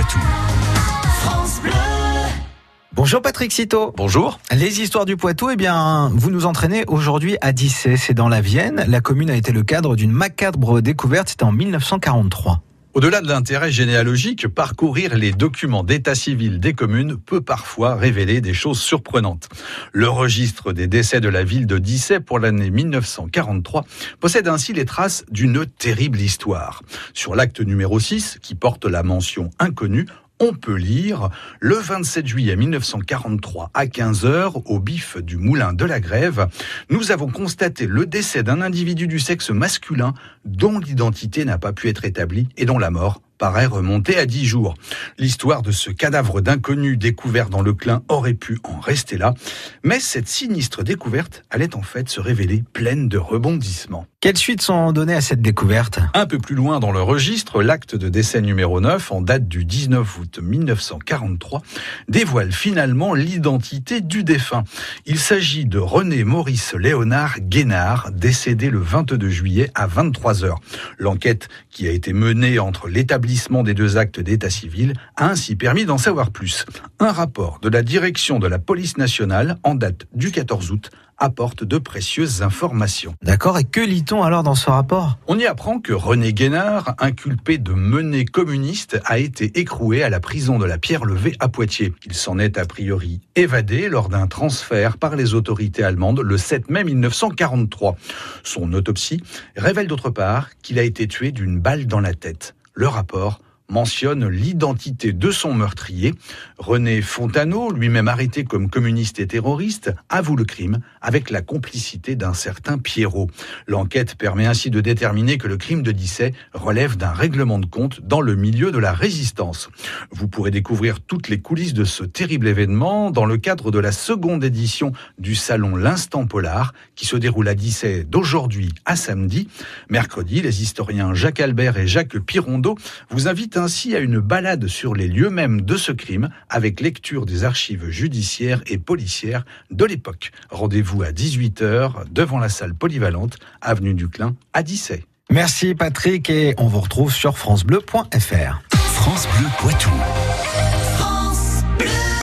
Poitou. Bonjour Patrick Citeau. Bonjour. Les histoires du Poitou, eh bien, vous nous entraînez aujourd'hui à Dissay, c'est dans la Vienne. La commune a été le cadre d'une macabre découverte, c'était en 1943. Au-delà de l'intérêt généalogique, parcourir les documents d'état civil des communes peut parfois révéler des choses surprenantes. Le registre des décès de la ville de Dissay pour l'année 1943 possède ainsi les traces d'une terrible histoire. Sur l'acte numéro 6, qui porte la mention inconnue, on peut lire le 27 juillet 1943 à 15h au bif du moulin de la Grève, nous avons constaté le décès d'un individu du sexe masculin dont l'identité n'a pas pu être établie et dont la mort paraît remonter à dix jours. L'histoire de ce cadavre d'inconnu découvert dans le Clin aurait pu en rester là, mais cette sinistre découverte allait en fait se révéler pleine de rebondissements. Quelles suites sont données à cette découverte? Un peu plus loin dans le registre, l'acte de décès numéro 9, en date du 19 août 1943, dévoile finalement l'identité du défunt. Il s'agit de René Maurice Léonard Guénard, décédé le 22 juillet à 23 heures. L'enquête qui a été menée entre l'établissement des deux actes d'état civil a ainsi permis d'en savoir plus. Un rapport de la direction de la police nationale en date du 14 août apporte de précieuses informations. D'accord, et que lit-on alors dans ce rapport? On y apprend que René Guénard, inculpé de menées communiste, a été écroué à la prison de la Pierre-Levée à Poitiers. Il s'en est a priori évadé lors d'un transfert par les autorités allemandes le 7 mai 1943. Son autopsie révèle d'autre part qu'il a été tué d'une balle dans la tête. Le rapport mentionne l'identité de son meurtrier. René Fontano, lui-même arrêté comme communiste et terroriste, avoue le crime avec la complicité d'un certain Pierrot. L'enquête permet ainsi de déterminer que le crime de Disset relève d'un règlement de compte dans le milieu de la résistance. Vous pourrez découvrir toutes les coulisses de ce terrible événement dans le cadre de la seconde édition du salon L'Instant Polar qui se déroule à Disset d'aujourd'hui à samedi. Mercredi, les historiens Jacques Albert et Jacques Pirondeau vous invitent ainsi à une balade sur les lieux mêmes de ce crime avec lecture des archives judiciaires et policières de l'époque. Rendez-vous à 18h devant la salle polyvalente, avenue du Clin à Dissay. Merci Patrick et on vous retrouve sur francebleu.fr. France Bleu Poitou.